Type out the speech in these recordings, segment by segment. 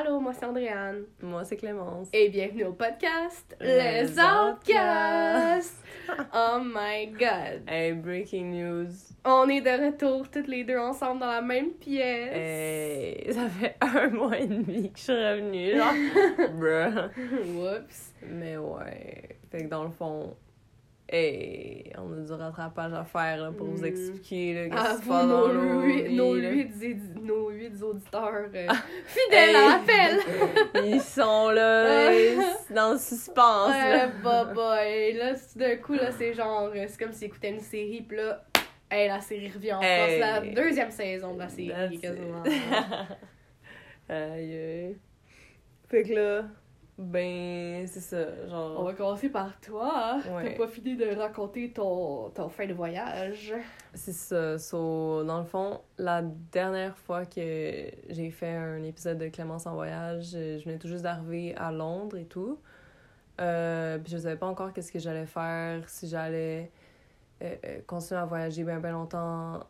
Allô, moi c'est Andréane. Moi, c'est Clémence. Et bienvenue au podcast Les Les Outcasts! oh my god! Hey, breaking news. On est de retour toutes les deux ensemble dans la même pièce. Hey, ça fait un mois et demi que je suis revenue, genre. Bruh. Whoops. Mais ouais. Fait que dans le fond, hey, on a du rattrapage à faire là, pour vous Mm. expliquer là, passe dans nos, huit, nos, huit, nos huit auditeurs euh, Ah. fidèles à l'appel! Ils sont là, dans le suspense. Ouais, là. bah boy. Là, d'un coup, là, c'est genre, euh, c'est comme s'ils écoutaient une série, pis là, hey, la série revient en force. Hey. La deuxième saison de la série, That's quasiment. Aïe, aïe. Fait que là, ben, c'est ça, On genre. va commencer par toi. Ouais. T'as pas fini de raconter ton, ton fin de voyage. C'est ça. So, dans le fond, la dernière fois que j'ai fait un épisode de Clémence en voyage, je venais tout juste d'arriver à Londres et tout. Euh, puis je savais pas encore qu'est-ce que j'allais faire, si j'allais euh, euh, continuer à voyager bien bien longtemps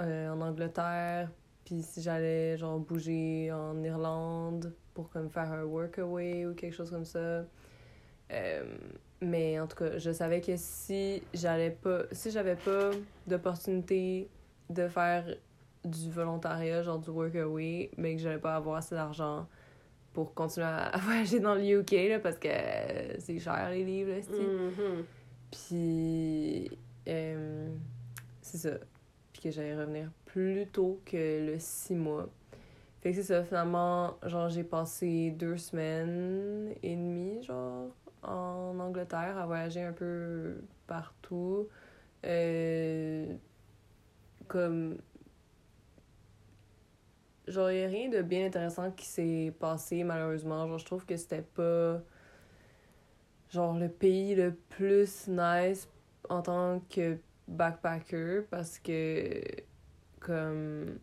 euh, en Angleterre, puis si j'allais genre bouger en Irlande pour comme faire un workaway ou quelque chose comme ça. Euh, mais en tout cas, je savais que si j'allais pas si j'avais pas d'opportunité de faire du volontariat, genre du workaway, mais que j'allais pas avoir assez d'argent pour continuer à, voyager dans le UK là, parce que c'est cher les livres là, Mhm. puis, euh, c'est ça. Puis que j'allais revenir plus tôt que le six mois. C'est ça, finalement, genre, j'ai passé deux semaines et demie, genre, en Angleterre, à voyager un peu partout. Euh, comme. Genre, il rien de bien intéressant qui s'est passé, malheureusement. Genre, je trouve que c'était pas genre le pays le plus nice en tant que backpacker parce que comme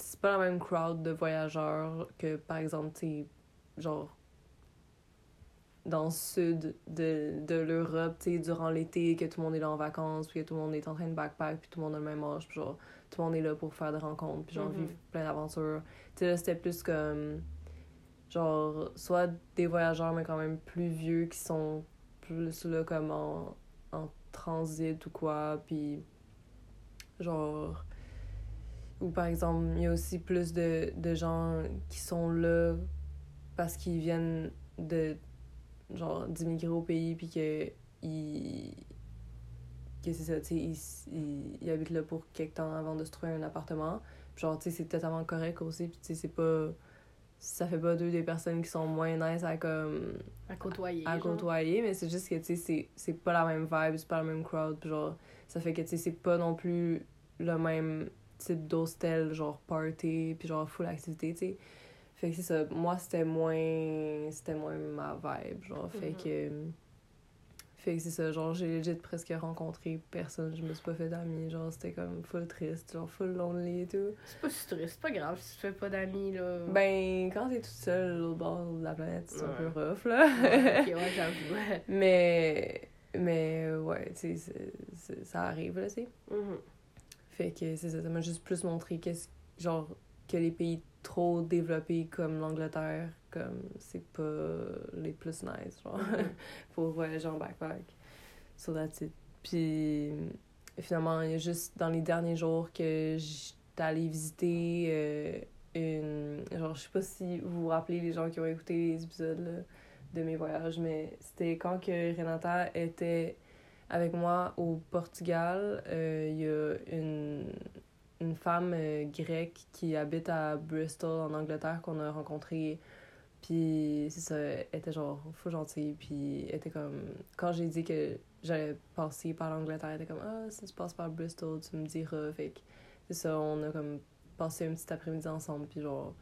c'est pas la même crowd de voyageurs que par exemple genre dans le sud de, de l'Europe, tu durant l'été, que tout le monde est là en vacances, puis que tout le monde est en train de backpack, puis tout le monde a le même âge, puis genre, tout le monde est là pour faire des rencontres, puis genre, Mhm. vivre plein d'aventures. Tu sais, là, c'était plus comme, genre, soit des voyageurs, mais quand même plus vieux, qui sont plus là, comme en, en transit ou quoi, puis genre... Ou par exemple, il y a aussi plus de, de gens qui sont là parce qu'ils viennent de genre d'immigrer au pays puis que ils que c'est ça tu sais ils, ils, ils habitent là pour quelque temps avant de se trouver un appartement Puis genre tu sais c'est totalement correct aussi puis tu sais c'est pas ça fait pas deux des personnes qui sont moins nice à comme À côtoyer. à côtoyer mais c'est juste que tu sais c'est c'est pas la même vibe c'est pas la même crowd puis genre ça fait que tu sais c'est pas non plus le même type d'hostel genre party puis genre full activité tu sais fait que c'est ça moi c'était moins c'était moins ma vibe genre fait Mhm. que fait que c'est ça genre j'ai legit presque rencontré personne je me suis pas fait d'amis genre c'était comme full triste genre full lonely et tout C'est pas si triste, c'est pas grave si tu fais pas d'amis, là. ben quand t'es toute seule l'autre bord de la planète c'est un peu rough là Ouais, ok, ouais, j'avoue. Mais, mais ouais, tu sais, ça arrive, là, tu sais. Mhm. Fait que c'est ça, ça m'a juste plus montré qu'est-ce, genre, que les pays trop développés comme l'Angleterre, comme, c'est pas les plus nice, genre, pour voyager en backpack. So that's it. Puis, finalement, il y a juste dans les derniers jours que j'étais allée visiter euh, une... Genre, je sais pas si vous vous rappelez, les gens qui ont écouté les épisodes, là, de mes voyages, mais c'était quand que Renata était avec moi au Portugal. euh, Il y a une, une femme euh, grecque qui habite à Bristol, en Angleterre, qu'on a rencontrée. Puis, c'est ça, elle était genre fou gentille. Puis, elle était comme. Quand j'ai dit que j'allais passer par l'Angleterre, elle était comme Ah, si tu passes par Bristol, tu me diras. Fait que, c'est ça, on a comme passé un petit après-midi ensemble. Puis, genre,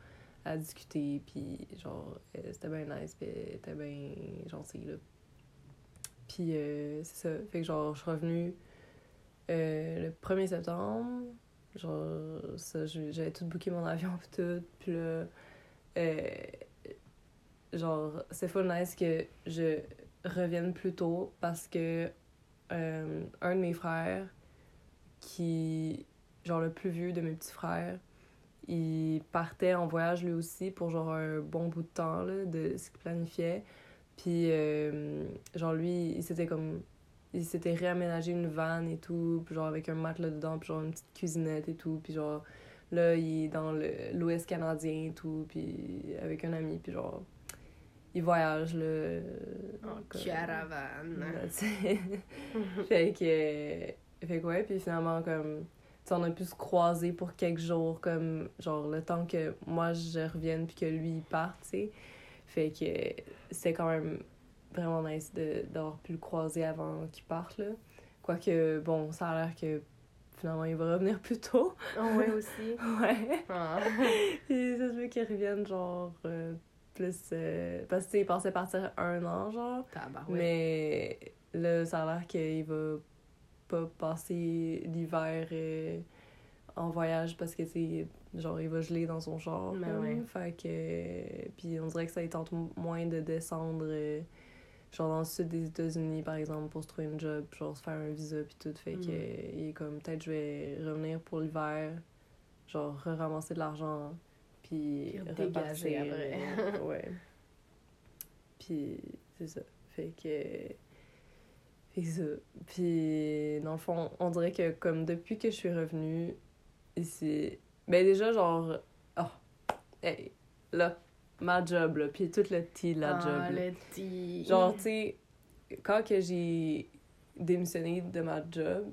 à discuter. Puis, genre, euh, c'était bien nice. Puis, elle était bien gentille, là. Puis, euh, c'est ça. Fait que, genre, je suis revenue euh, le 1er septembre. Genre, ça, j'avais tout booké mon avion puis tout. Puis là, euh, genre, c'est full nice que je revienne plus tôt parce que un de mes frères, qui, genre le plus vieux de mes petits frères, il partait en voyage lui aussi pour genre un bon bout de temps là, de ce qu'il planifiait. Puis, euh, genre, lui, il s'était comme. Il s'était réaménagé une vanne et tout, puis genre avec un matelas dedans, puis genre une petite cuisinette et tout, puis genre là, il est dans l'Ouest canadien et tout, puis avec un ami, puis genre. Il voyage, là. En caravane. fait que. Fait que ouais, puis finalement, comme on a pu se croiser pour quelques jours, comme, genre, le temps que moi je revienne puis que lui il parte, tu sais. Fait que c'est quand même vraiment nice d'avoir pu le croiser avant qu'il parte, là. Quoique, bon, ça a l'air que finalement il va revenir plus tôt. Oh, ouais, aussi. ouais. Ah. Et ça se veut qu'il revienne, genre, euh, plus. Euh, parce que, il pensait partir un an, genre. Mais là, ça a l'air qu'il va pas passer l'hiver euh, en voyage parce que c'est genre il va geler dans son char ouais. fait que puis on dirait que ça lui tente moins de descendre euh, genre dans le sud des États-Unis par exemple pour se trouver un job genre se faire un visa puis tout fait que mm. il est comme peut-être je vais revenir pour l'hiver genre ramasser de l'argent puis repartir après ouais puis c'est ça fait que et ça. Puis, dans le fond, on dirait que comme depuis que je suis revenue ici, ben déjà, genre, oh, hey, là, ma job, là, puis tout le tea la ah, job. le tea. Genre, tu sais, quand que j'ai démissionné de ma job,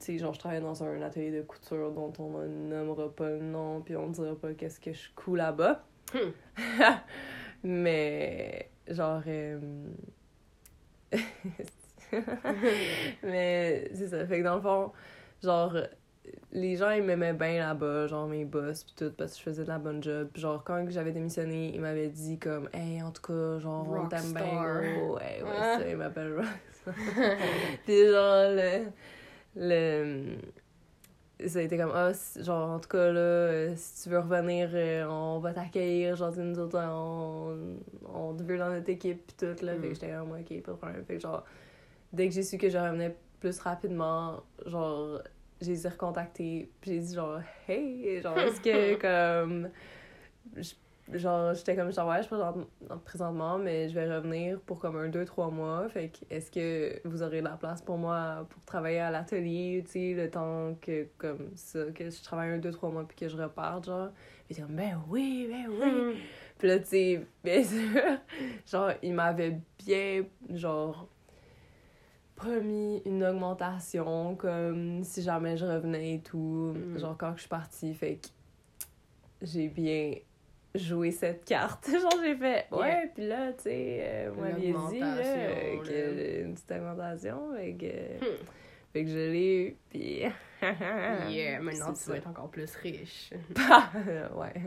tu sais, genre, je travaillais dans un atelier de couture dont on ne nommera pas le nom, puis on ne dira pas qu'est-ce que je couds là-bas. Hmm. Mais, genre, euh, mais c'est ça. Fait que dans le fond, genre, les gens, ils m'aimaient bien là-bas, genre mes boss, pis tout, parce que je faisais de la bonne job. genre, quand j'avais démissionné, ils m'avaient dit comme, hey, en tout cas, genre, on t'aime bien, Ouais, ouais, ah. ça, ils m'appellent Rockstar. pis genre, le. le ça a été comme ah genre en tout cas là euh, si tu veux revenir euh, on va t'accueillir genre nous autres on, on te veut dans notre équipe pis tout là fait que mm. j'étais comme ok pas de problème fait que genre dès que j'ai su que je revenais plus rapidement, genre, j'ai les ai recontactés, puis j'ai dit genre, hey, genre, est-ce que comme. genre, j'étais comme, genre, ouais, je présente, présentement, mais je vais revenir pour comme un, deux, trois mois. Fait que, est-ce que vous aurez de la place pour moi pour travailler à l'atelier, tu sais, le temps que, comme ça, que je travaille un, deux, trois mois, puis que je reparte, genre? Puis comme, ben oui, ben oui. puis là, tu sais, bien sûr, genre, il m'avait bien, genre, promis une augmentation, comme si jamais je revenais et tout. Mm. Genre, quand je suis partie, fait que j'ai bien joué cette carte. Genre, j'ai fait, ouais, puis là, tu sais, euh, moi, dit, là, que j'ai une petite augmentation, fait que, hmm. fait que je l'ai eu, puis. yeah, maintenant tu vas être encore plus riche. ouais,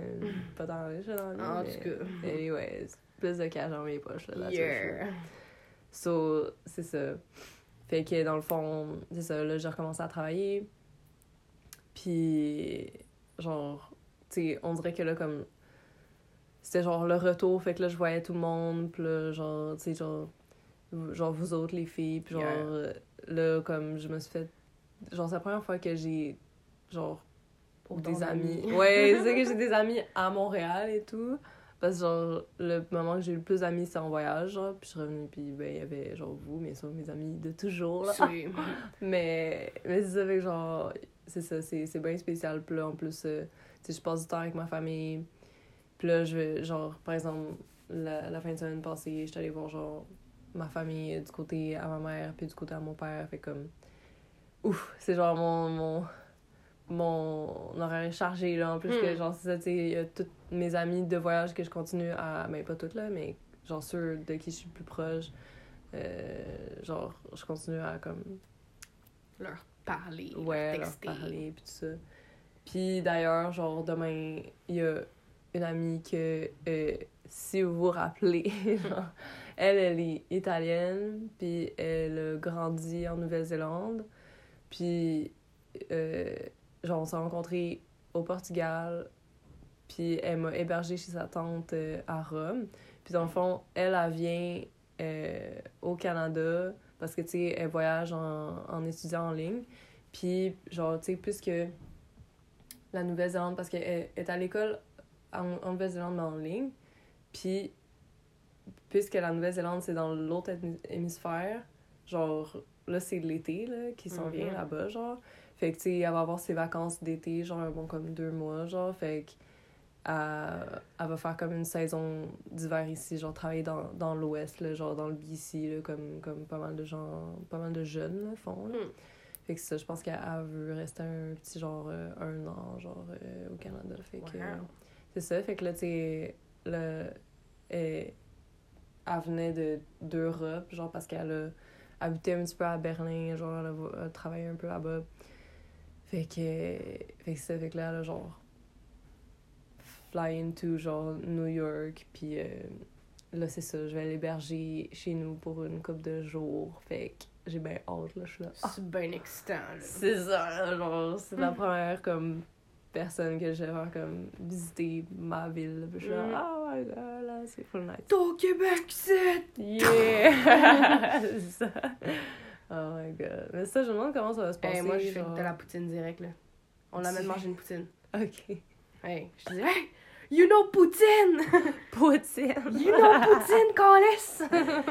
pas tant riche dans le En tout cas. ouais, plus de cash dans mes poches, là, yeah. So, c'est ça. Fait que dans le fond, c'est ça, là, j'ai recommencé à travailler. Puis, genre, tu sais, on dirait que là, comme. C'était genre le retour, fait que là, je voyais tout le monde, puis là, genre, tu sais, genre. Genre, vous autres, les filles, puis genre, là, comme, je me suis fait. Genre, c'est la première fois que j'ai, genre, pour des amis. Ouais, c'est que j'ai des amis à Montréal et tout. Parce que, genre, le moment que j'ai eu le plus d'amis, c'est en voyage, genre. Puis je suis revenue, puis ben, il y avait, genre, vous, mais ça, mes amis de toujours, là. mais, mais c'est ça, fait genre, c'est ça, c'est bien spécial. Puis là, en plus, euh, tu sais, je passe du temps avec ma famille. Puis là, je vais, genre, par exemple, la, la fin de semaine passée, j'étais allée voir, genre, ma famille du côté à ma mère, puis du côté à mon père. Fait comme, ouf, c'est genre mon, mon mon horaire est chargé, là, en plus que, hmm. genre, c'est ça, tu sais, il y a toutes mes amies de voyage que je continue à... Ben, pas toutes, là, mais genre ceux de qui je suis plus proche, euh, genre, je continue à, comme... Leur parler, ouais, leur, parler, puis tout ça. Puis, d'ailleurs, genre, demain, il y a une amie que, euh, si vous vous rappelez, genre, elle, elle est italienne, puis elle a grandi en Nouvelle-Zélande, puis... Euh, genre, on s'est rencontrés au Portugal, puis elle m'a hébergée chez sa tante euh, à Rome. Puis dans le fond, elle, elle vient euh, au Canada parce que, tu sais, elle voyage en, en étudiant en ligne. Puis, genre, tu sais, puisque la Nouvelle-Zélande parce qu'elle est à l'école en, en Nouvelle-Zélande, mais en ligne. Puis, puisque la Nouvelle-Zélande, c'est dans l'autre hémi- hémisphère, genre, là, c'est l'été, là, qui s'en vient Mhm. là-bas, genre. Fait que, tu sais, elle va avoir ses vacances d'été, genre, bon, comme deux mois, genre. Fait que, elle, elle va faire comme une saison d'hiver ici, genre, travailler dans, dans l'ouest, genre, dans le BC, là, comme, comme pas mal de gens, pas mal de jeunes, là, font, là. Hmm. Fait que ça, je pense qu'elle elle veut rester un petit genre euh, un an, genre euh, au Canada. Fait que Wow. euh, c'est ça. Fait que là, tu sais, elle, elle venait de d'Europe, genre parce qu'elle a habité un petit peu à Berlin, genre elle a, elle a travaillé un peu là-bas. Fait que, fait que ça, fait que là, a genre fly into genre New York, puis euh, là, c'est ça, je vais l'héberger chez nous pour une couple de jours. Fait que j'ai bien hâte, là, je suis là. Ah, C'est bien excitant, là. c'est ça, genre, c'est la première comme personne que je vais faire comme visiter ma ville. Puis je suis là, Mm. oh my god, là, c'est full nice. T'es au Québec, c'est! Yeah! c'est ça. Oh my god. Mais ça, je me demande comment ça va se passer. Hey, moi, je fais de la poutine direct, là. On l'amène Tu- manger une poutine. Ok. Hey, je te dis, hey, you know poutine! Poutine! You know poutine, Callis!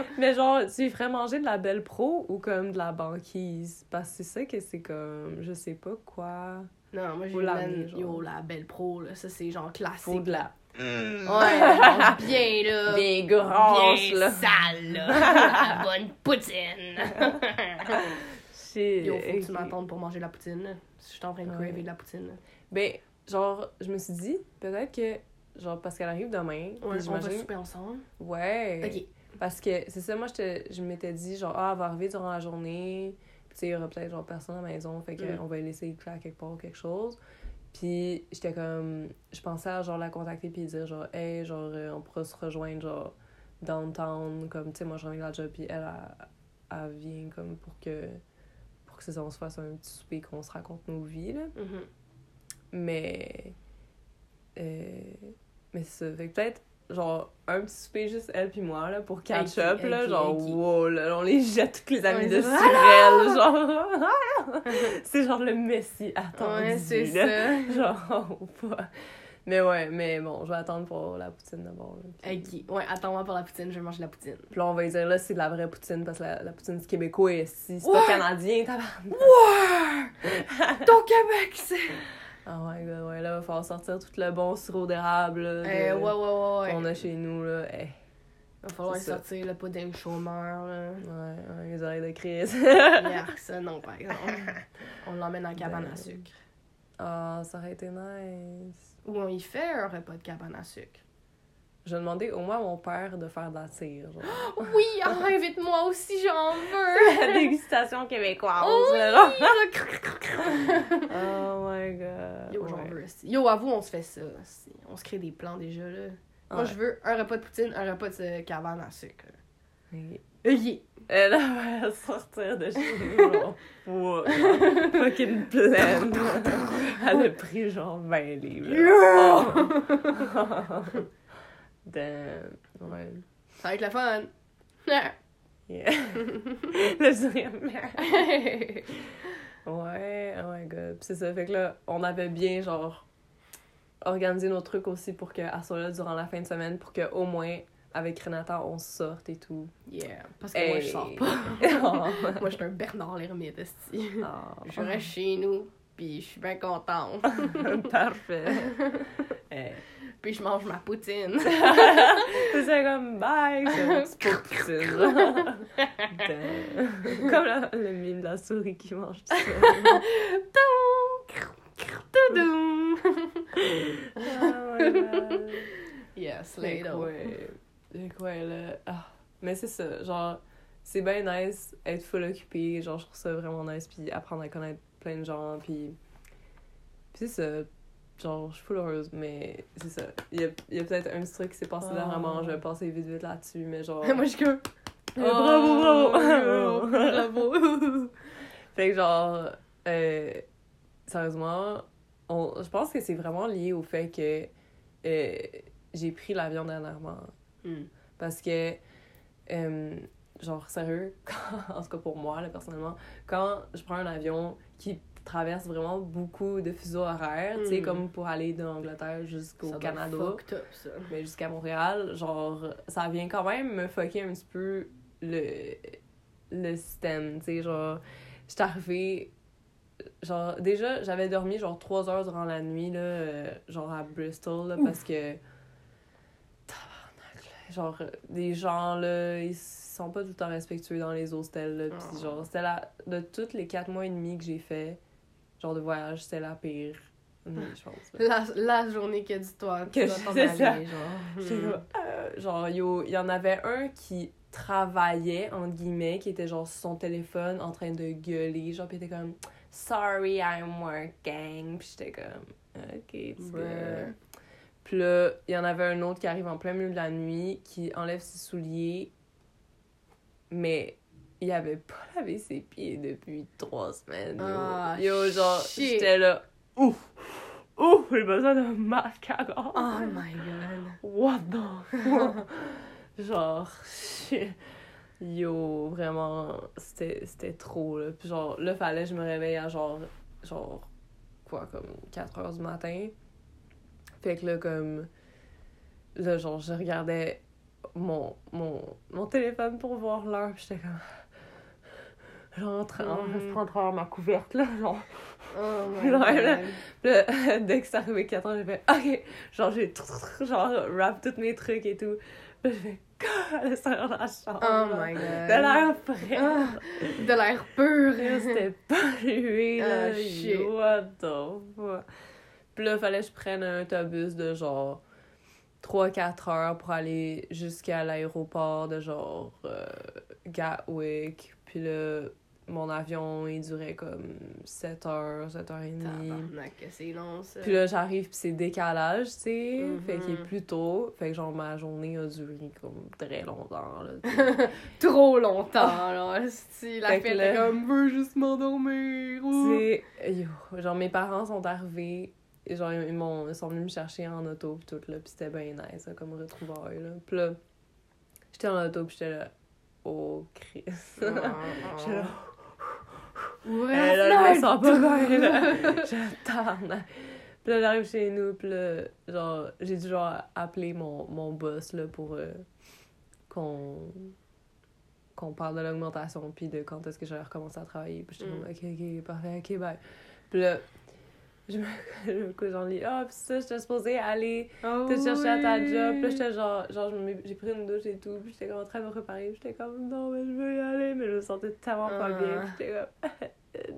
Mais genre, tu ferais manger de la belle pro ou comme de la banquise? Parce que c'est ça que c'est comme, je sais pas quoi. Non, moi, j'ai genre. yo, la belle pro, là. Ça, c'est genre classique. Faut de la. Ouais, genre bien, là. Bien grosse, Bien là. sale, là. la bonne poutine. Shit. Yo, faut que tu m'attendes pour manger la poutine, là. Je suis en train de Ouais. craver de la poutine, là. Ben, genre, je me suis dit, peut-être que, genre, parce qu'elle arrive demain, Ouais, on va souper ensemble. Ouais. Ok. Parce que, c'est ça, moi, j'étais- je m'étais dit, genre, ah, elle va arriver durant la journée, puis tu sais, il y aura peut-être, genre, personne à la maison, fait Mm. qu'on va la laisser faire quelque part ou quelque chose. Puis, j'étais comme, je pensais à, genre, la contacter puis dire, genre, hey, genre, euh, on pourra se rejoindre, genre, downtown, comme, tu sais, moi, je reviens de la job, puis elle, elle, elle vient, comme, pour que, pour que c'est ça, on se fasse un petit souper, qu'on se raconte nos vies, là. Mhm. Mais. Euh, mais c'est ça. Fait que peut-être, genre, un petit souper juste elle puis moi, là, pour catch Avec up, qui, là. genre, wow, là, on les jette tous les amis Ouais, de ça. Cyril, genre. c'est genre le messie attendu. Ouais, c'est ça. Genre, pas. Mais ouais, mais bon, je vais attendre pour la poutine d'abord. qui? Ouais, attends-moi pour la poutine, je vais manger la poutine. Puis là, on va dire, là, c'est de la vraie poutine, parce que la, la poutine, c'est québécois ici. C'est pas canadien, tabarnak. Ouais! Ton Québec, c'est. Oh my god, ouais, là, il va falloir sortir tout le bon sirop d'érable, là, Eh, de- ouais, ouais, ouais, ouais. qu'on a chez nous, là. Eh. Va falloir sortir le pudding chômeur, là. Ouais, ouais, les oreilles de. Yark, ça, non, par exemple. On l'emmène en cabane à Ben. sucre. Ah, ça aurait été nice. Ou on y fait un repas de cabane à sucre. Je demandais au moins à mon père de faire de la genre. Oui, invite-moi aussi, j'en veux! la dégustation québécoise, Oui! là, genre. Oh my god. Yo, j'en Ouais. veux aussi. Yo, avoue, on se fait ça. On se crée des plans déjà, là. Moi, je veux un repas de poutine, un repas de cabane à sucre. Oui. Yeah. Elle va sortir de chez nous, genre, genre, fucking pleine. Elle a pris genre 20 livres. là. Damn. Ouais. Ça va être le fun. Yeah. Le sourire. Ouais, oh my god. C'est ça, fait que là, on avait bien, genre, organisé nos trucs aussi pour qu'elle soit là durant la fin de semaine, pour qu'au moins, avec Renata, on sorte et tout. yeah. Parce que moi, je Hey. sors pas. oh. moi, je suis un Bernard l'ermite, esti. Oh. Je reste chez nous, puis je suis bien contente. Parfait. Puis je mange ma poutine. C'est ça comme bye, de poutine. Comme la- le mime de la souris qui mange tout ça. Oh my god. Yes, ouais. Fait que ouais, là? Ah. Mais c'est ça, genre, c'est bien nice être full occupé, genre, je trouve ça vraiment nice, puis apprendre à connaître plein de gens, puis. Puis c'est ça. Genre, je suis full heureuse, mais c'est ça. Il y a, y a peut-être un petit truc qui s'est passé Oh. dernièrement, je vais passer vite vite là-dessus, mais genre. Moi, je suis comme. Euh, bravo, bravo! Oh, bravo! Fait que genre, euh, sérieusement, on, je pense que c'est vraiment lié au fait que euh, j'ai pris l'avion dernièrement. Hmm. Parce que, euh, genre, sérieux, quand- en tout cas pour moi, là, personnellement, quand je prends un avion qui traverse vraiment beaucoup de fuseaux horaires, tu sais, Mm. comme pour aller de l'Angleterre jusqu'au Canada. up, ça. mais jusqu'à Montréal, genre, ça vient quand même me fucker un petit peu le, le système, tu sais, genre, j'étais arrivée, genre, déjà, j'avais dormi, genre, trois heures durant la nuit, là, euh, genre, à Bristol, là, parce que, tabarnak, là, genre, des gens, là, ils sont pas tout le temps respectueux dans les hostels, là, pis Oh. genre, c'était la, de tous les quatre mois et demi que j'ai fait, genre, de voyage, c'était la pire. La, la journée que dis-toi, tu Que dois c'est ça. aller, genre. Hmm. euh, genre, yo, il y en avait un qui travaillait, entre guillemets, qui était genre sur son téléphone en train de gueuler, genre, pis il était comme, sorry, I'm working. Pis j'étais comme, ok, tu veux. Puis là, il y en avait un autre qui arrive en plein milieu de la nuit, qui enlève ses souliers, mais il avait pas lavé ses pieds depuis trois semaines. Yo, Ah, yo genre, j'étais là, ouf, ouf, j'ai besoin d'un gorge. Oh my god. What the fuck? genre, shit. Yo, vraiment, c'était c'était trop, là. Puis genre, là, fallait que je me réveille à genre, genre, quoi, comme 4 heures du matin. Fait que là, comme, là, genre, je regardais mon, mon, mon téléphone pour voir l'heure, puis j'étais comme... Genre, en train, en Mm. de faire ma couverte, là, genre... Oh my Ouais, là. god. Là, dès que c'est arrivé 4 ans, j'ai fait OK. Genre, j'ai genre rap tous mes trucs et tout. Puis j'ai fait à l'extérieur de la chambre. Oh là. my god. De l'air frais. Ah, de l'air pur. Là, C'était pollué, là. Ah, shit. What the fuck. Puis là, fallait que je prenne un autobus de genre 3-4 heures pour aller jusqu'à l'aéroport de genre euh, Gatwick. Puis là, mon avion, il durait comme 7 heures, 7 heures et demie. C'est long, ça. Puis là, j'arrive, puis c'est décalage, tu sais. Mhm. Fait qu'il est plus tôt. Fait que, genre, ma journée a duré comme très longtemps, là. Trop longtemps, là. Si la fête là- comme, veux juste m'endormir. Tu sais, genre, mes parents sont arrivés. et Genre, ils, m'ont, ils sont venus me chercher en auto, pis tout, là. Pis c'était bien nice, là, comme retrouvaille, là. Pis là, j'étais en auto, pis j'étais là, oh, Chris. Ah, J'étais là, Ouais, Eh, là, je sens pas bien, là. Je tabarnak. Puis là, j'arrive chez nous, puis là, genre, j'ai dû, genre, appeler mon, mon boss, là, pour euh, qu'on qu'on parle de l'augmentation, puis de quand est-ce que j'allais recommencer à travailler. Puis j'étais Mm. comme, OK, OK, parfait, OK, bye. Puis là, je me, je me couche dans le lit. Ah, puis ça, j'étais supposée aller Oh te chercher à ta job. Puis là, j'étais genre, genre j'ai pris une douche et tout. Puis j'étais comme en train de me préparer. J'étais comme, non, mais je veux y aller. Mais je me sentais tellement pas Ah. bien. J'étais comme,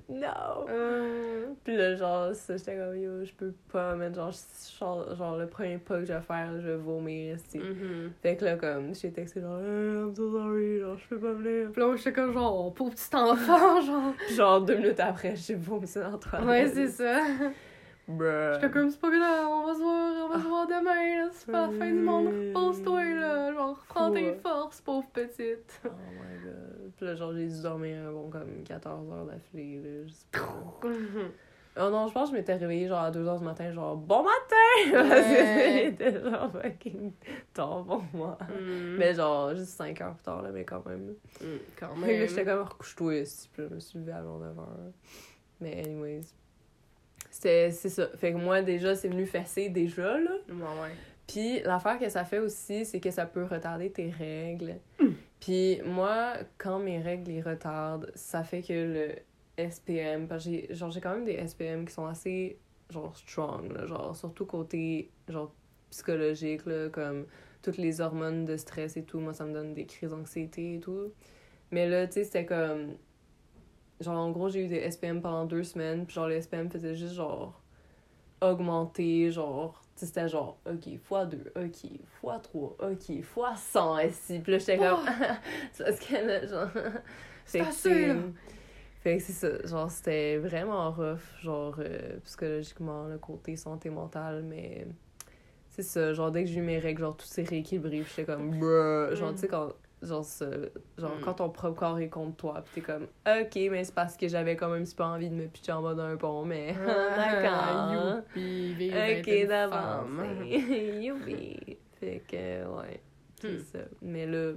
non. Euh, Puis là, genre, ça, j'étais comme, yo, je peux pas, mais genre, genre, genre, le premier pas que je vais faire, je vais vomir ici. mhm. Fait que là, comme, j'ai texté genre, hey, I'm so sorry, genre, je peux pas venir. Puis là, j'étais comme genre, pauvre petit enfant, genre. Puis genre, deux minutes après, j'ai vomi dans toilette. Ouais, c'est ça. Bruh. J'étais comme, c'est pas grave, on va se voir, on va se voir demain. C'est pas la fin du monde, repose-toi, là. Genre, reprends tes forces, pauvre petite. Oh my god. Puis là, genre, j'ai dû dormir un bon comme 14 heures d'affilée, là. Pas. Oh non, je pense que je m'étais réveillée genre à 2 heures du matin, genre bon matin! Parce que c'était genre fucking tard pour moi. Mm. Mais genre, juste 5 heures plus tard, là, mais quand même. Mm, Quand même. j'étais comme recouche-toi ici, puis je me suis levée avant 9 heures. Mais anyways. C'est c'est ça. Fait que moi, déjà, c'est venu fesser déjà, là. Ouais, ouais. Puis l'affaire que ça fait aussi, c'est que ça peut retarder tes règles. Mm. Puis moi, quand mes règles les retardent, ça fait que le SPM, parce que j'ai genre j'ai quand même des SPM qui sont assez genre strong, là, genre surtout côté genre psychologique là, comme toutes les hormones de stress et tout, moi ça me donne des crises d'anxiété et tout. Mais là, tu sais, c'était comme genre en gros, j'ai eu des SPM pendant deux semaines, puis genre les SPM faisaient juste genre augmenter, genre c'était genre, OK, x 2, OK, x 3, OK, x 100 ici. Puis là, j'étais comme, c'est parce que là, genre. C'est Fait que c'est ça, genre, c'était vraiment rough, genre, euh, psychologiquement, le côté santé mentale, mais c'est ça, genre, dès que j'ai eu mes règles, genre, tout s'est rééquilibré, j'étais comme, bruh, genre, Mm. tu sais, quand, genre, ça, genre, Mm. quand ton propre corps est contre toi, puis t'es comme, OK, mais c'est parce que j'avais quand même un petit peu envie de me pitcher en bas d'un pont, mais, d'accord. Youpi, Ok, d'avance. Youpi. Fait que, ouais, c'est Hmm. ça. Mais là,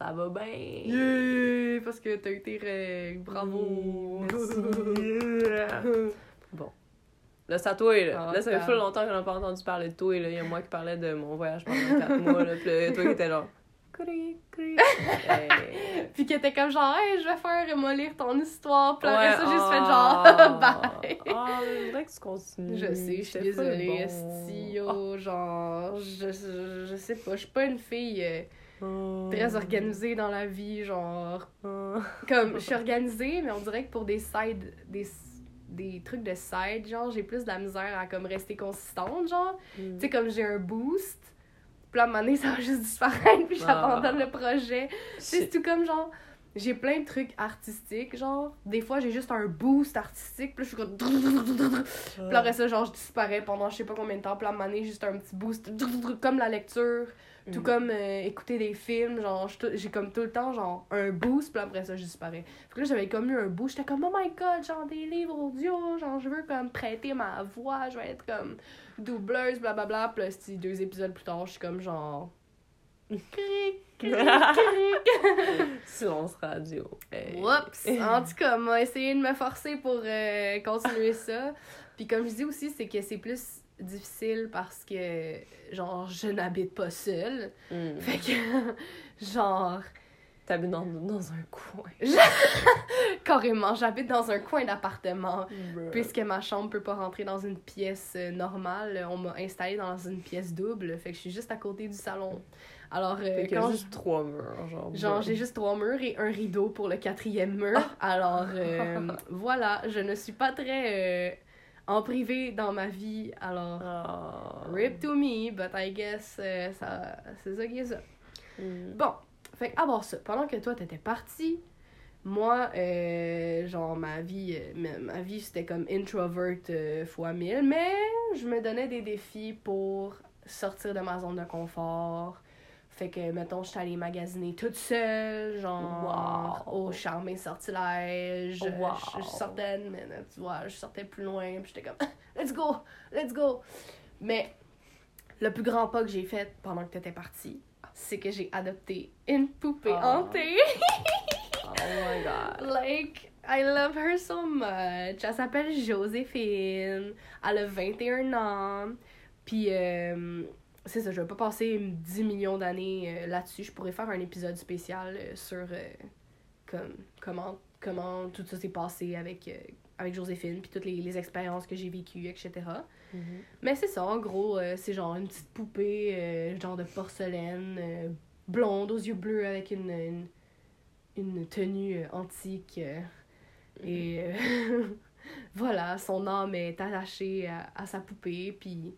Ça va bien. Yeah! Parce que t'as eu tes règles. Bravo! Merci. bon. Là, c'est à toi, là. Ah, là, ça fait full longtemps qu'on n'a pas entendu parler de toi, là. Il y a moi qui parlais de mon voyage pendant 4 mois, là. Puis là, toi qui étais genre. Cri, cri. Hey. Puis que t'es comme genre, hey, je vais faire moi lire ton histoire. Puis après Ouais, ça, j'ai juste fait ah. genre, bye. Ah, je voudrais que tu continues. Je sais, je suis désolée, bon. yo, genre, je, je, je sais pas, je suis pas une fille euh, Ah. très organisée dans la vie, genre, Ah. comme, je suis organisée, mais on dirait que pour des side, des, des trucs de side, genre, j'ai plus de la misère à, comme, rester consistante, genre, tu sais, comme j'ai un boost, puis là, à un moment donné, ça va juste disparaître, puis j'abandonne le projet, c'est tout comme genre, j'ai plein de trucs artistiques, genre. Des fois, j'ai juste un boost artistique, puis là, je suis comme. Puis là, après ça, genre, je disparais pendant je sais pas combien de temps, puis là, à juste un petit boost, comme la lecture, tout Mm. comme euh, écouter des films, genre, j'ai comme tout le temps, genre, un boost, puis après ça, je disparais. Fait que là, j'avais comme eu un boost, j'étais comme, oh my god, genre, des livres audio, genre, je veux comme prêter ma voix, je vais être comme doubleuse, blablabla, puis là, deux épisodes plus tard, je suis comme, genre. Silence radio. Hey. Oups! En tout cas, m'a essayé de me forcer pour euh, continuer ça. Puis comme je dis aussi, c'est que c'est plus difficile parce que, genre, je n'habite pas seule. Mm. Fait que, genre, T'habites dans, dans un coin. carrément, j'habite dans un coin d'appartement. Bruh. Puisque ma chambre peut pas rentrer dans une pièce euh, normale, on m'a installée dans une pièce double. Fait que je suis juste à côté du salon. Alors, euh, quand juste trois murs, genre. J'ai juste trois murs et un rideau pour le quatrième mur. Alors, euh, voilà, je ne suis pas très euh, en privé dans ma vie. Alors, Ah. rip to me, but I guess ça, c'est ça qui est ça. Mm. Bon, fait que, à part ça, pendant que toi, t'étais parti, moi, euh, genre, ma vie, euh, ma, ma vie c'était comme introvert euh, fois mille, mais je me donnais des défis pour sortir de ma zone de confort. Fait que, mettons, je suis allée magasiner toute seule, genre, Wow. au charmé sortilège. Wow. Je, je sortais, mais tu vois, je sortais plus loin, puis j'étais comme, let's go, let's go. Mais le plus grand pas que j'ai fait pendant que t'étais parti, c'est que j'ai adopté une poupée Ah. hantée. Oh my god. Like, I love her so much. Elle s'appelle Joséphine. Elle a 21 ans. Puis, euh, c'est ça, je vais pas passer 10 millions d'années euh, là-dessus. Je pourrais faire un épisode spécial euh, sur comme, comment, comment tout ça s'est passé avec, avec Joséphine, puis toutes les, les expériences que j'ai vécues, etc. Mhm. Mais c'est ça, en gros, euh, c'est genre une petite poupée, euh, genre de porcelaine, euh, blonde, aux yeux bleus, avec une, une, une tenue antique. euh, et voilà, son âme est attachée à, à sa poupée, puis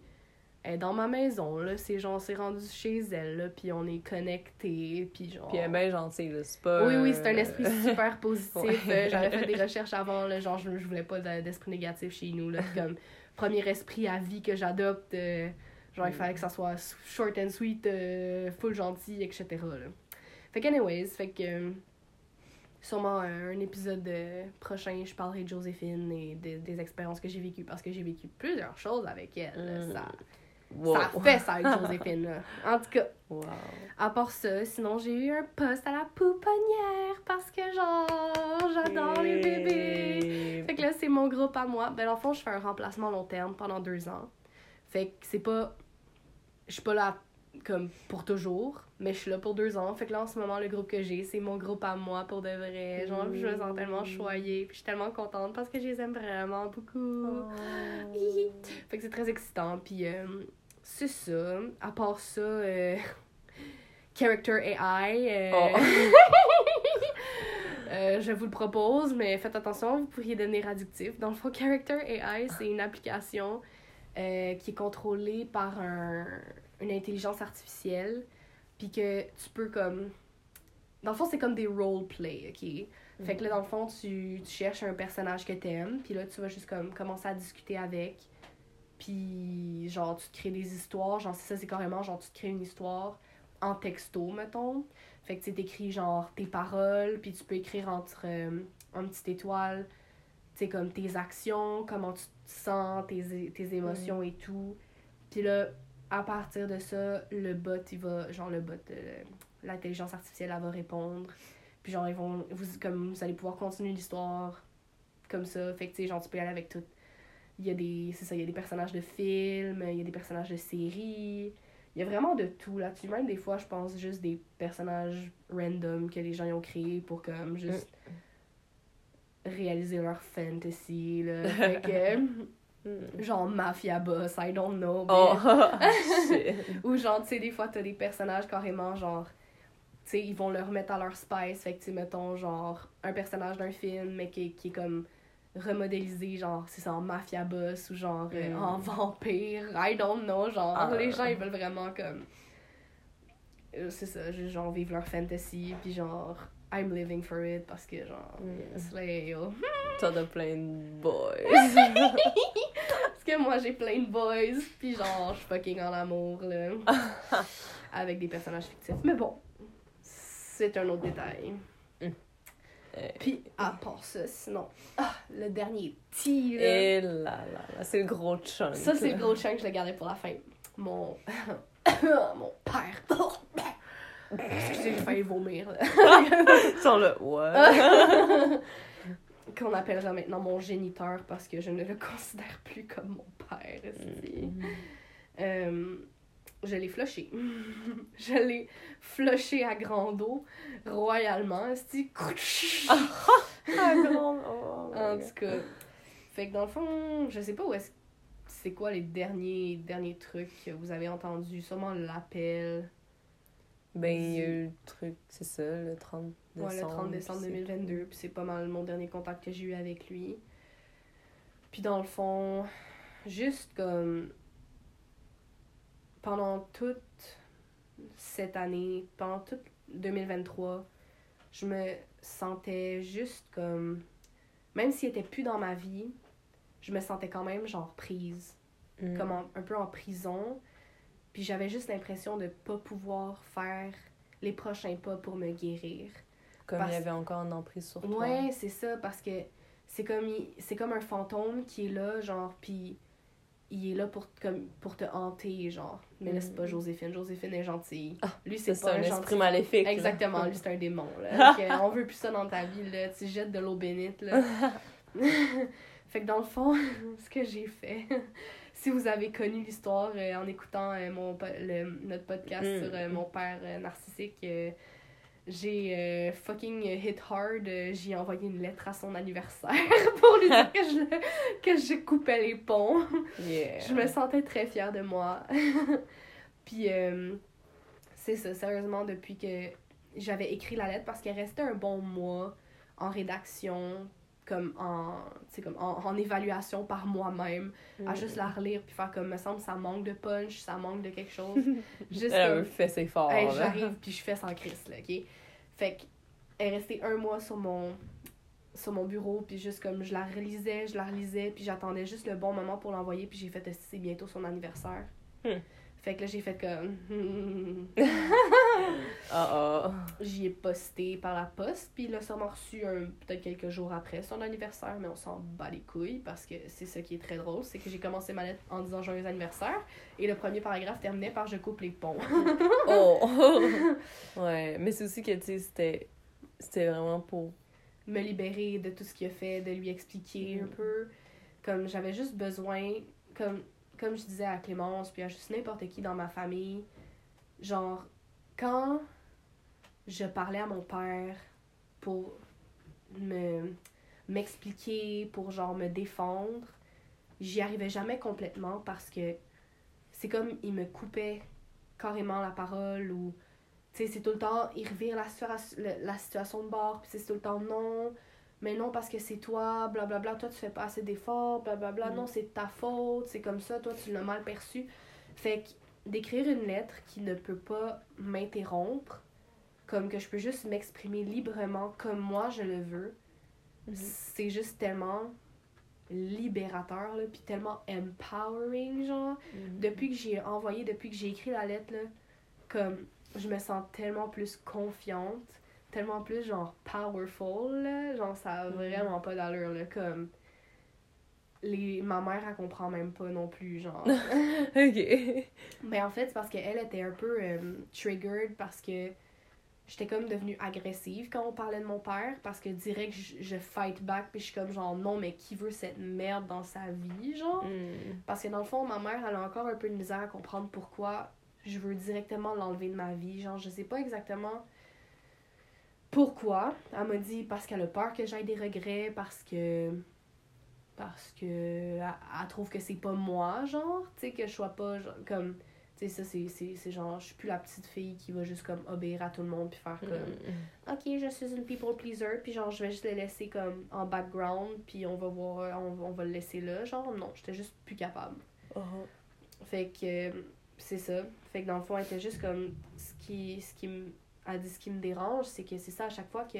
elle est dans ma maison, là. C'est genre, c'est rendu chez elle, là, puis on est connectés, puis genre... Puis elle est bien gentille, là. C'est pas. Oui, oui, c'est un euh, esprit super positif. Ouais. Euh, J'avais fait des recherches avant, là, genre, je, je voulais pas de- d'esprit négatif chez nous. Là, comme premier esprit à vie que j'adopte, euh, genre, il fallait que ça soit short and sweet, euh, full gentil, etc. Là. Fait que, anyways, fait que. euh, Sûrement un épisode prochain, je parlerai de Joséphine et de- des expériences que j'ai vécues parce que j'ai vécu plusieurs choses avec elle. Mm. Ça, wow. ça fait ça avec Joséphine. Là. En tout cas, Wow. à part ça, sinon j'ai eu un poste à la pouponnière parce que genre j'adore les bébés. Fait que là c'est mon groupe à moi. Ben dans le fond je fais un remplacement long terme pendant deux ans. Fait que c'est pas, je suis pas là comme pour toujours, mais je suis là pour deux ans. Fait que là en ce moment le groupe que j'ai c'est mon groupe à moi pour de vrai. Genre je me sens tellement choyée puis je suis tellement contente parce que je les aime vraiment beaucoup. Hihi. Fait que c'est très excitant. Puis euh, c'est ça. À part ça, euh, Character AI. euh, Oh. je vous le propose, mais faites attention, vous pourriez devenir addictif. Dans le fond, Character AI, c'est une application qui est contrôlée par un, une intelligence artificielle. Puis que tu peux comme. Dans le fond, c'est comme des roleplay, ok? Fait que là, dans le fond, tu, tu cherches un personnage que t'aimes, puis là, tu vas juste comme commencer à discuter avec. Puis, genre, tu te crées des histoires. Genre, ça, c'est carrément, genre, tu te crées une histoire en texto, mettons. Fait que tu t'écris, genre, tes paroles, puis tu peux écrire entre euh, une petite étoile, tu sais, comme tes actions, comment tu te sens, tes, tes émotions et tout. Puis là, à partir de ça, le bot, il va, genre le bot, euh, l'intelligence artificielle, elle va répondre. Puis genre, ils vont, vous, comme, vous allez pouvoir continuer l'histoire comme ça. Fait que, tu sais, genre, tu peux y aller avec tout. Il y a des, c'est ça, il y a des personnages de films, il y a des personnages de séries. Il y a vraiment de tout là-dessus. Même des fois, je pense juste des personnages random que les gens ont créés pour comme juste réaliser leur fantasy, là. Fait que, genre Mafia Boss, I don't know. Oh, mais- Ou genre, tu sais, des fois, t'as des personnages carrément, genre, tu sais, ils vont leur mettre à leur spice. Fait que, tu mettons, genre, un personnage d'un film, mais qui, est- qui est comme remodélisé, genre, c'est ça, en Mafia Boss ou genre euh, Mm. en vampire. I don't know, genre, Ah. les gens, ils veulent vraiment comme. euh, C'est ça, genre, vivre leur fantasy, puis genre, I'm living for it parce que, genre, Mm. slay, yo. T'en as plein de boys. Parce que moi, j'ai plein de boys, puis genre, je suis fucking en amour, là. avec des personnages fictifs. Mais bon, c'est un autre détail. Euh, Puis, à part ça, sinon, ah, le dernier petit, là. Et là là là, c'est le gros chunk. Ça, c'est le gros chunk que je le gardais pour la fin. Mon. Mon père. Excusez, j'ai failli vomir, là. Sans le ouais. Qu'on appellera maintenant mon géniteur parce que je ne le considère plus comme mon père. esti. Euh, je l'ai flushé. je l'ai flushé à grand eau, royalement. esti. Ah, grand. Oh, En tout cas. Fait que dans le fond, je sais pas où est-ce. C'est quoi les derniers, derniers trucs que vous avez entendus? Sûrement l'appel. Ben, il y a eu le truc, c'est ça, le 30 décembre. Ouais, le 30 décembre puis c'est 2022. Puis c'est pas mal mon dernier contact que j'ai eu avec lui. Puis dans le fond, juste comme. Pendant toute cette année, pendant toute 2023, je me sentais juste comme. Même s'il était plus dans ma vie, je me sentais quand même genre prise. Mm. Comme en- un peu en prison. Puis j'avais juste l'impression de pas pouvoir faire les prochains pas pour me guérir. Comme parce- il y avait encore une emprise sur toi. Ouais, c'est ça, parce que c'est comme, il- c'est comme un fantôme qui est là, genre, puis il est là pour, comme, pour te hanter, genre. Mais là, c'est pas Mhm. Joséphine. Joséphine est gentille. Ah, lui, C'est pas un un esprit gentil. maléfique. là. Exactement, lui, c'est un démon, là. Que on veut plus ça dans ta vie, là. Tu jettes de l'eau bénite, là. fait que dans le fond, ce que j'ai fait, si vous avez connu l'histoire euh, en écoutant euh, mon, le- notre podcast Mm. sur euh, mon père narcissique, j'ai fucking hit hard. j'ai envoyé une lettre à son anniversaire pour lui dire que je, que je coupais les ponts. Yeah. Je me sentais très fière de moi. Puis, c'est ça, sérieusement, depuis que j'avais écrit la lettre, parce qu'elle restait un bon mois en rédaction, comme en, comme en, en évaluation par moi-même, à Mm. juste la relire, puis faire comme, me semble, ça manque de punch, ça manque de quelque chose. Juste Elle fait ses forts. Hey, j'arrive puis je fais sans crise là, OK? Fait que elle est restée un mois sur mon sur mon bureau puis juste comme je la relisais, je la relisais puis j'attendais juste le bon moment pour l'envoyer puis j'ai fait c'est bientôt son anniversaire? Hmm. Fait que là j'ai fait comme ah. j'y ai posté par la poste puis il a sûrement reçu un peut-être quelques jours après son anniversaire mais on s'en bat les couilles parce que c'est ça qui est très drôle, c'est que j'ai commencé ma lettre en disant joyeux anniversaire et le premier paragraphe terminait par je coupe les ponts. Oh! ouais, mais c'est aussi que, tu sais, c'était... C'était vraiment pour... me libérer de tout ce qu'il a fait, de lui expliquer un Mm. peu. Comme j'avais juste besoin, comme, comme je disais à Clémence, puis à juste n'importe qui dans ma famille, genre, quand je parlais à mon père pour me m'expliquer, pour genre me défendre, j'y arrivais jamais complètement parce que c'est comme il me coupait carrément la parole ou tu sais, c'est tout le temps, il revire la, la situation de bord, puis c'est tout le temps non, mais non parce que c'est toi, blablabla, toi tu fais pas assez d'efforts, blablabla, Mm. non c'est ta faute, c'est comme ça, toi tu l'as mal perçu. Fait que d'écrire une lettre qui ne peut pas m'interrompre, comme que je peux juste m'exprimer librement comme moi je le veux, c'est juste tellement libérateur, là, puis tellement empowering, genre. Depuis que j'ai envoyé, depuis que j'ai écrit la lettre, là, comme je me sens tellement plus confiante, tellement plus genre powerful, là, genre ça a Mhm. vraiment pas d'allure, là, comme les, ma mère, elle comprend même pas non plus, genre. ok. Mais en fait, c'est parce qu'elle était un peu euh, triggered parce que j'étais comme devenue agressive quand on parlait de mon père parce que direct je, je fight back puis je suis comme genre non mais qui veut cette merde dans sa vie genre? Mm. parce que dans le fond ma mère elle a encore un peu de misère à comprendre pourquoi je veux directement l'enlever de ma vie genre je sais pas exactement pourquoi? Elle m'a dit parce qu'elle a peur que j'aille des regrets parce que parce que elle, elle trouve que c'est pas moi genre tu sais que je sois pas genre, comme tu sais ça c'est genre je suis plus la petite fille qui va juste comme obéir à tout le monde puis faire comme Mm. ok je suis une people pleaser puis genre je vais juste le laisser comme en background puis on va voir on, on va le laisser là genre non j'étais juste plus capable Oh. fait que c'est ça fait que dans le fond elle était juste comme ce qui ce qui me a dit ce qui me dérange c'est que c'est ça à chaque fois que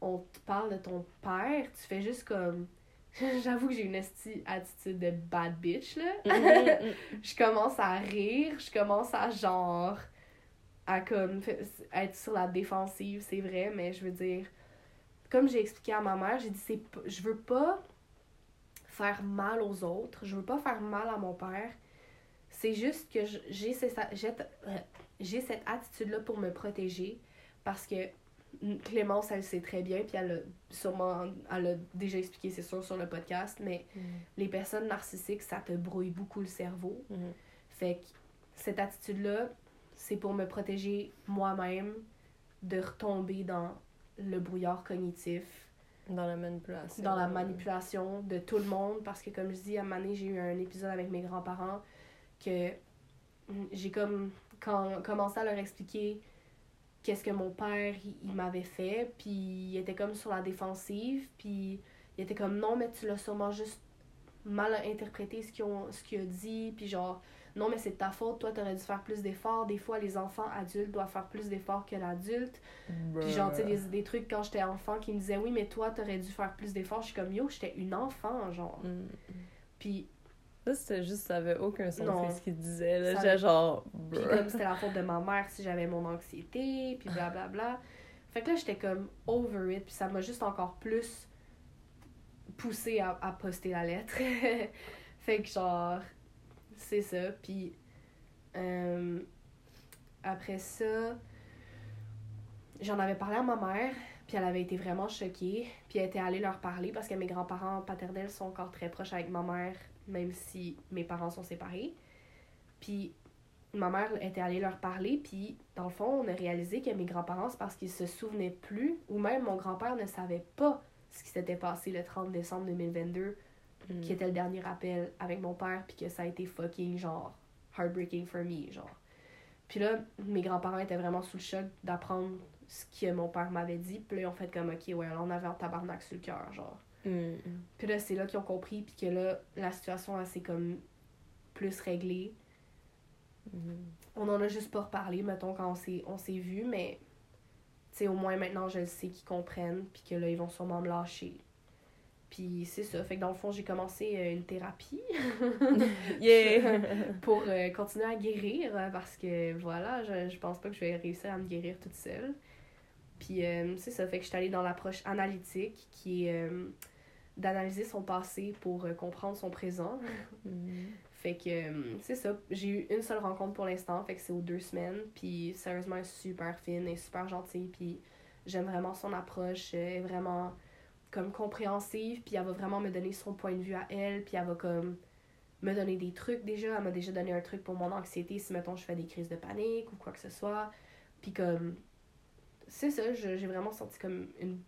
on te parle de ton père tu fais juste comme j'avoue que j'ai une attitude de bad bitch là Mm, je commence à rire, je commence à genre à comme être sur la défensive, c'est vrai, mais je veux dire comme j'ai expliqué à ma mère, j'ai dit c'est je veux pas faire mal aux autres, je veux pas faire mal à mon père. C'est juste que j'ai cette j'ai cette attitude là pour me protéger parce que Clémence elle le sait très bien puis elle a sûrement elle a déjà expliqué c'est sûr sur le podcast mais Mm. les personnes narcissiques, ça te brouille beaucoup le cerveau. Mm. Fait que cette attitude-là, c'est pour me protéger moi-même de retomber dans le brouillard cognitif, Dans la manipulation. dans la manipulation de tout le monde. Parce que, comme je dis, à donné, j'ai eu un épisode avec mes grands-parents que mm, j'ai comme quand, commencé à leur expliquer qu'est-ce que mon père il, il m'avait fait puis il était comme sur la défensive puis il était comme non mais tu l'as sûrement juste mal interprété ce qu'il a dit puis genre non mais c'est de ta faute toi t'aurais dû faire plus d'efforts. Des fois les enfants adultes doivent faire plus d'efforts que l'adulte. Puis genre tu sais des, des trucs quand j'étais enfant qui me disaient oui mais toi t'aurais dû faire plus d'efforts. Je suis comme yo j'étais une enfant genre. Mm. puis Là, c'était juste, ça avait aucun sens, ce qu'il disait. Là, j'étais avait- genre. Puis comme c'était la faute de ma mère si j'avais mon anxiété, puis blablabla. Fait que là, j'étais comme over it, puis ça m'a juste encore plus poussé à, à poster la lettre. fait que genre, c'est ça. Puis euh, après ça, j'en avais parlé à ma mère, puis elle avait été vraiment choquée. Puis elle était allée leur parler parce que mes grands-parents paternels sont encore très proches avec ma mère, même si mes parents sont séparés. Puis ma mère était allée leur parler, puis dans le fond, on a réalisé que mes grands-parents, c'est parce qu'ils se souvenaient plus, ou même mon grand-père ne savait pas ce qui s'était passé le 30 décembre 2022, Mm. qui était le dernier appel avec mon père, puis que ça a été fucking, genre, heartbreaking for me, genre. Puis là, mes grands-parents étaient vraiment sous le choc d'apprendre ce que mon père m'avait dit, puis là, ils ont fait comme, ok, ouais, là, on avait un tabarnak sur le cœur, genre. Mm. Puis là, c'est là qu'ils ont compris, puis que là, la situation, elle s'est comme plus réglée. Mm. On en a juste pas reparlé, mettons, quand on s'est, vu, mais tu sais, au moins maintenant, je le sais qu'ils comprennent, puis que là, ils vont sûrement me lâcher. Puis c'est ça. Fait que dans le fond, j'ai commencé euh, une thérapie pour euh, continuer à guérir, euh, parce que voilà, je, je pense pas que je vais réussir à me guérir toute seule. Puis euh, c'est ça. Fait que je suis allée dans l'approche analytique, qui est d'analyser son passé pour euh, comprendre son présent. Mm. Fait que euh, c'est ça. J'ai eu une seule rencontre pour l'instant, fait que c'est aux deux semaines. Puis sérieusement, elle est super fine et super gentille. Puis j'aime vraiment son approche. Elle est vraiment comme compréhensive. Puis elle va vraiment me donner son point de vue à elle. Puis elle va comme me donner des trucs déjà. Elle m'a déjà donné un truc pour mon anxiété si, mettons, je fais des crises de panique ou quoi que ce soit. Puis comme. C'est ça, je- j'ai vraiment senti comme une.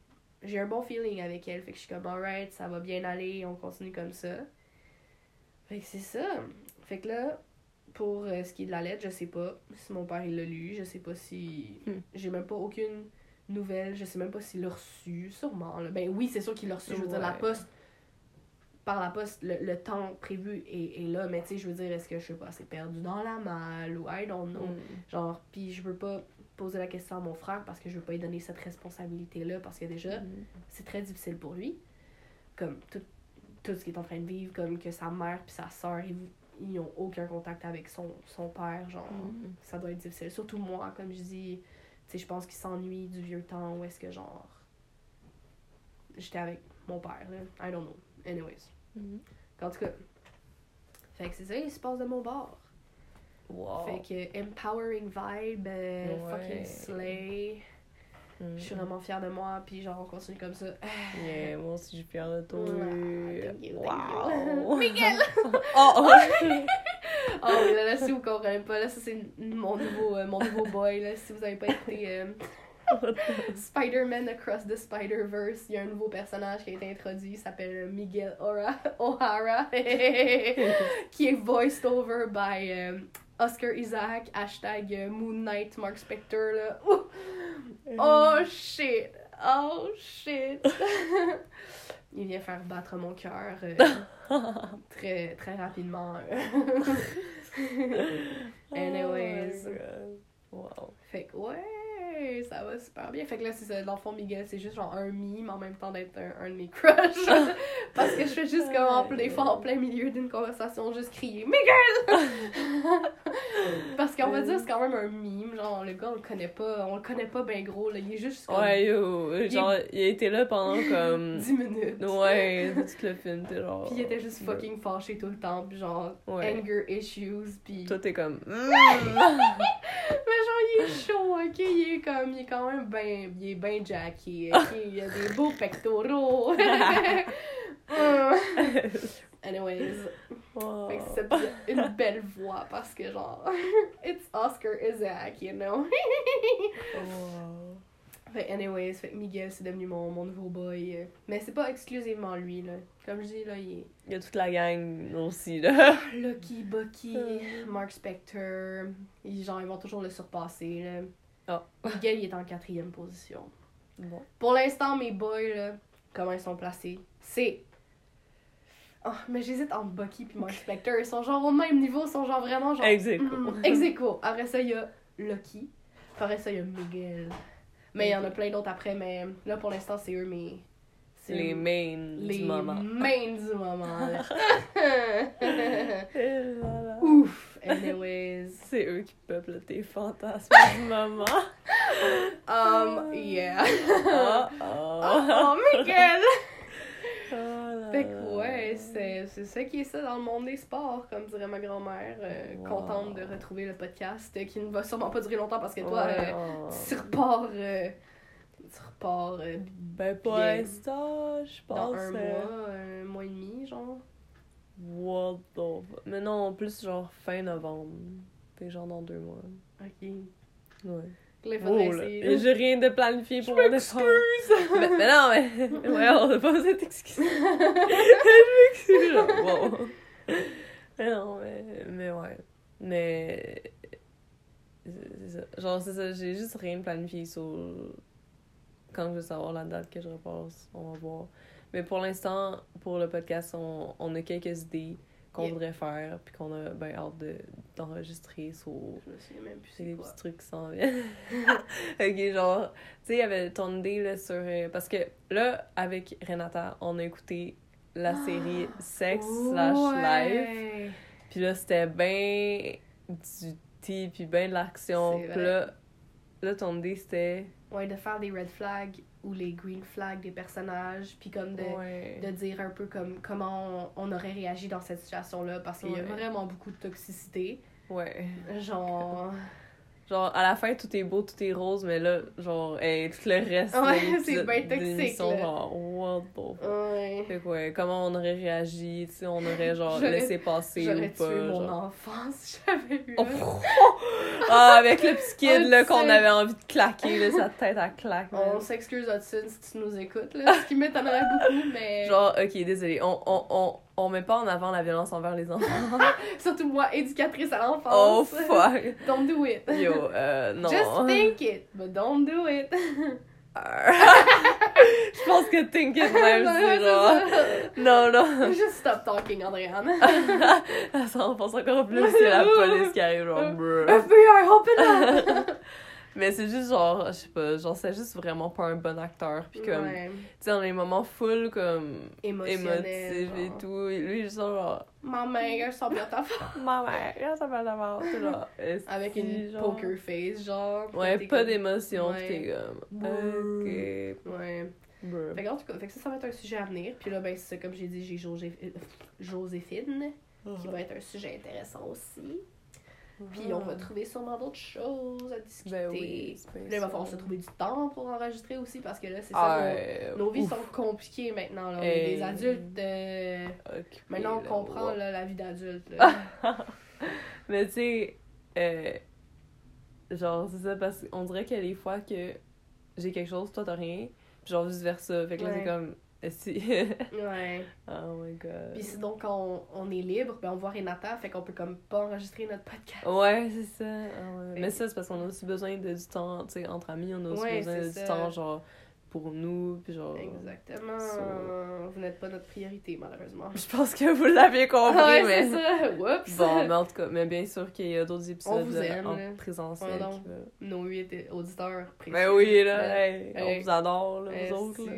J'ai un bon feeling avec elle. Fait que je suis comme, alright, ça va bien aller, on continue comme ça. Fait que c'est ça. Fait que là, pour euh, ce qui est de la lettre, je sais pas si mon père il l'a lu, je sais pas si. Hmm. J'ai même pas aucune nouvelle, je sais même pas s'il l'a reçu, sûrement. là. Ben oui, c'est sûr qu'il l'a reçu, je veux dire, la poste. Par la poste, le, le temps prévu est, est là, mais tu sais, je veux dire, est-ce que je sais pas, c'est perdu dans la malle ou I don't know. Mm. Genre, puis je veux pas poser la question à mon frère parce que je veux pas lui donner cette responsabilité-là parce que déjà, Mm. c'est très difficile pour lui. Comme tout, tout ce qu'il est en train de vivre, comme que sa mère puis sa soeur, ils, ils n'ont aucun contact avec son, son père, genre, Mm. ça doit être difficile. Surtout moi, comme je dis, tu sais, je pense qu'il s'ennuie du vieux temps où est-ce que, genre, j'étais avec mon père, là. I don't know. Anyways. Mhm. En tout cas. Fait que c'est ça, il se passe de mon bord. Wow. Fait que empowering vibe, euh, Ouais. fucking slay. Je suis vraiment fière de moi, puis genre on continue comme ça. Yeah, moi aussi, je suis fière de toi. You. Wow. Miguel! oh, oh. Oh, là, là, si vous comprenez pas, là, ça c'est mon nouveau, euh, mon nouveau boy, là. Si vous avez pas écouté euh, Spider-Man Across the Spider-Verse, il y a un nouveau personnage qui a été introduit, il s'appelle Miguel Ora- O'Hara, qui est voiced over by euh, Oscar Isaac, hashtag euh, Moon Knight, Mark Spector, là. Ouh! Oh shit! Oh shit! Il vient faire battre mon cœur euh, très, très rapidement. Anyways. Oh. Wow. Fait que ouais, ça va super bien. Fait que là, c'est ça. Dans le fond, Miguel, c'est juste genre un meme en même temps d'être un, un de mes crushs. Parce que je fais juste comme en plein, en plein milieu d'une conversation, juste crier Miguel! Parce qu'on va dire, c'est quand même un meme. Genre, le gars, on le connaît pas. On le connaît pas ben gros. Là. Il est juste comme Ouais, yo. Genre, il a été là pendant comme. 10 minutes. Ouais, tout le film, t'es genre. Puis il était juste fucking fâché tout le temps. Puis genre, Ouais. anger issues. Puis. Toi, t'es comme. Il est chaud, ok? Il est comme, il est quand même ben, il est ben jacké, ok? Il a des beaux pectoraux. Hum. Anyways, Wow. fait que c'est une belle voix parce que genre, it's Oscar Isaac, you know? Wow. Fait anyways, fait Miguel c'est devenu mon, mon nouveau boy. Mais c'est pas exclusivement lui, là. Comme je dis, là, il est Il y a toute la gang aussi, là. Lucky, Bucky, Euh. Mark Spector, ils, genre, ils vont toujours le surpasser, là. Ah. Miguel, il est en quatrième position. Bon. Pour l'instant, mes boys, là, comment ils sont placés, c'est... Oh, mais j'hésite entre Bucky puis Mark Spector. Ils sont genre au même niveau, ils sont genre vraiment genre... Ex aequo. Mm. Après ça, il y a Lucky. Après ça, il y a Miguel. Mais il y en a plein d'autres après, mais là, pour l'instant, c'est eux mes... Les mains les du moment. mains du moment, voilà. Ouf! Anyways. C'est eux qui peuplent tes fantasmes du moment. Um, yeah. Oh, oh, oh. Miguel! Oh là Fait là. que ouais, c'est ça qui est ça dans le monde des sports, comme dirait ma grand-mère. euh, Wow. Contente de retrouver le podcast euh, qui ne va sûrement pas durer longtemps parce que toi, euh, tu repars. tu repars Ben, pour l'instant, je pense. dans un mois, un mois et demi, genre. What the fuck? Mais non, plus genre fin novembre. Que genre dans deux mois. Ok. Ouais. Là, il faudrait Oh, essayer. J'ai rien de planifié pour Je mon effort. mais, mais non, mais. Ouais, on n'a pas besoin de t'excuser. je m'excuse, genre. Wow. Mais non, mais. Mais ouais. Mais. c'est- C'est ça. Genre, c'est ça. J'ai juste rien planifié sur. Quand je vais savoir la date que je repasse, on va voir. Mais pour l'instant, pour le podcast, on, on a quelques idées qu'on Yeah. voudrait faire, puis qu'on a ben hâte de- d'enregistrer sur Je me souviens même plus c'est des petits trucs qui s'en viennent. ok, genre, tu sais, il y avait ton idée là, sur. euh, parce que là, avec Renata, on a écouté la série Sex slash Life. Puis là, c'était bien du thé, puis bien de l'action. Puis là, là, ton idée c'était. Ouais, de faire des red flags ou les green flags des personnages, puis comme de, Ouais. de dire un peu comme comment on, on aurait réagi dans cette situation-là, parce qu'il y a vraiment beaucoup de toxicité. Ouais. Genre. Genre, à la fin, tout est beau, tout est rose, mais là, genre, hey, tout le reste. Ouais, c'est bien toxique, là. genre, what the. Ouais. Fait que ouais, comment on aurait réagi, tu sais, on aurait genre J'aurais- laissé passer ou J'aurais pas. tué mon genre. enfant si j'avais eu. Oh, ah, avec le petit kid On là qu'on avait envie de claquer, là, sa tête à claque. On s'excuse, Hudson, si tu nous écoutes, là. Ce qui m'étonnerait beaucoup, mais. Genre, ok, désolé, on, on, on, on met pas en avant la violence envers les enfants. Surtout moi, éducatrice à l'enfance. oh fuck. Don't do it. Yo, euh, non. Just think it, but don't do it. Je pense que think it même, c'est. Non, non. Just stop talking, Andréane. Ça enfonce encore plus, c'est la police qui arrive, genre, bruh. FBI, open up! Mais c'est juste genre, je sais pas, genre c'est juste vraiment pas un bon acteur. Puis comme, Ouais. tu sais, dans les moments full comme Émotionnel. émotifs et tout, et lui, juste genre, Maman, elle sent bien ta femme. maman, comment ça va d'abord? T'es genre, Avec une genre? poker face, genre. Ouais, pas comme- d'émotion, Ouais. pis t'es comme, Brrr. ok. Ouais. Bruh. Fait que, en tout cas, fait que ça, ça va être un sujet à venir. Puis là, ben, c'est comme j'ai dit, j'ai José- euh, Joséphine, qui va être un sujet intéressant aussi. Puis on va trouver sûrement d'autres choses à discuter. Ben oui, là, il va falloir se trouver du temps pour enregistrer aussi, parce que là, c'est ça, Ah, nos- euh, nos, vies ouf. sont compliquées maintenant. Là. On Hey. est des adultes. euh, Maintenant, on là, comprend ouais. là, la vie d'adulte. Mais tu sais, euh, genre, c'est ça, parce qu'on dirait a des fois que j'ai quelque chose, toi t'as rien, puis genre vice versa. Fait que là, Ouais. c'est comme. Si. ouais. oh my god. Puis c'est donc quand on, on est libre, ben on voit Renata, fait qu'on peut comme pas enregistrer notre podcast. Ouais, c'est ça. Ah ouais. Mais ça, c'est parce qu'on a aussi besoin de du temps, tu sais, entre amis, on a aussi Ouais, besoin de du temps, genre, pour nous, puis genre. Exactement. So- Vous n'êtes pas notre priorité, malheureusement. Je pense que vous l'aviez compris, ouais, mais. c'est ça. Whoops. Bon, mais en tout cas, mais bien sûr qu'il y a d'autres épisodes vous euh, aime, en là. présentiel. Nos huit auditeurs précieux. Ben oui, là, hey, on vous adore, là, vous autres, là.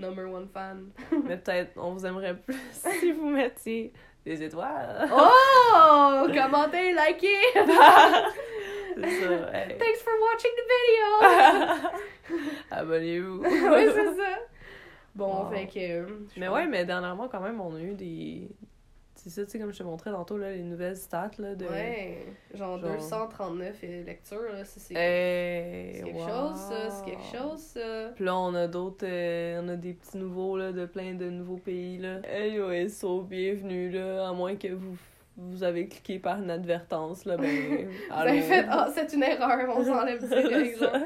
Number one fan. Mais peut-être on vous aimerait plus si vous mettiez des étoiles. Oh! Commentez, likez! ça. hey. Thanks for watching the video! Abonnez-vous. oui, c'est ça. Bon, Wow. fait que. Mais ouais, mais dernièrement, quand même, on a eu des. C'est ça, tu sais, comme je te montrais tantôt, là, les nouvelles stats, là, de. Ouais, genre, genre- 239 lectures, là, ça, c'est Hey, quelque wow. chose, ça, c'est quelque chose, ça. Puis là, on a d'autres. euh, on a des petits nouveaux, là, de plein de nouveaux pays, là. Anyway, so, bienvenue, là. À moins que vous. Vous avez cliqué par une advertance, là, ben. Avez fait, ah, c'est une erreur, on s'enlève direct, genre.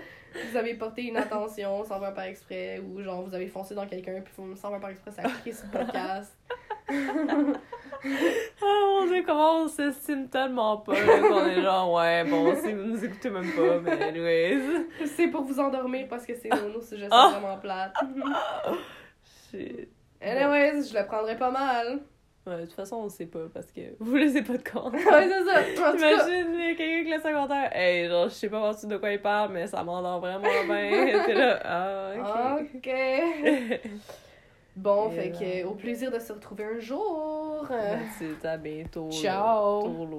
Vous avez porté une attention sans faire par exprès, ou genre, vous avez foncé dans quelqu'un, puis sans faire par exprès, ça a cliqué sur le podcast. Oh mon dieu, comment on s'estime tellement pas, qu'on est genre, ouais, bon, si vous nous écoutez même pas, mais anyways. c'est pour vous endormir parce que c'est nos, nos sujets sont vraiment plates. Shit. Anyways, je le prendrais pas mal. Ouais, de toute façon, on sait pas parce que vous laissez pas de compte. ouais, c'est ça. En Imagine, il y a quelqu'un qui laisse un commentaire. Hey, genre, je sais pas de quoi il parle, mais ça m'endort vraiment bien. T'es là, ah, ok. Ok. Bon, Et fait que au plaisir de se retrouver un jour. Euh, C'est à bientôt. Ciao.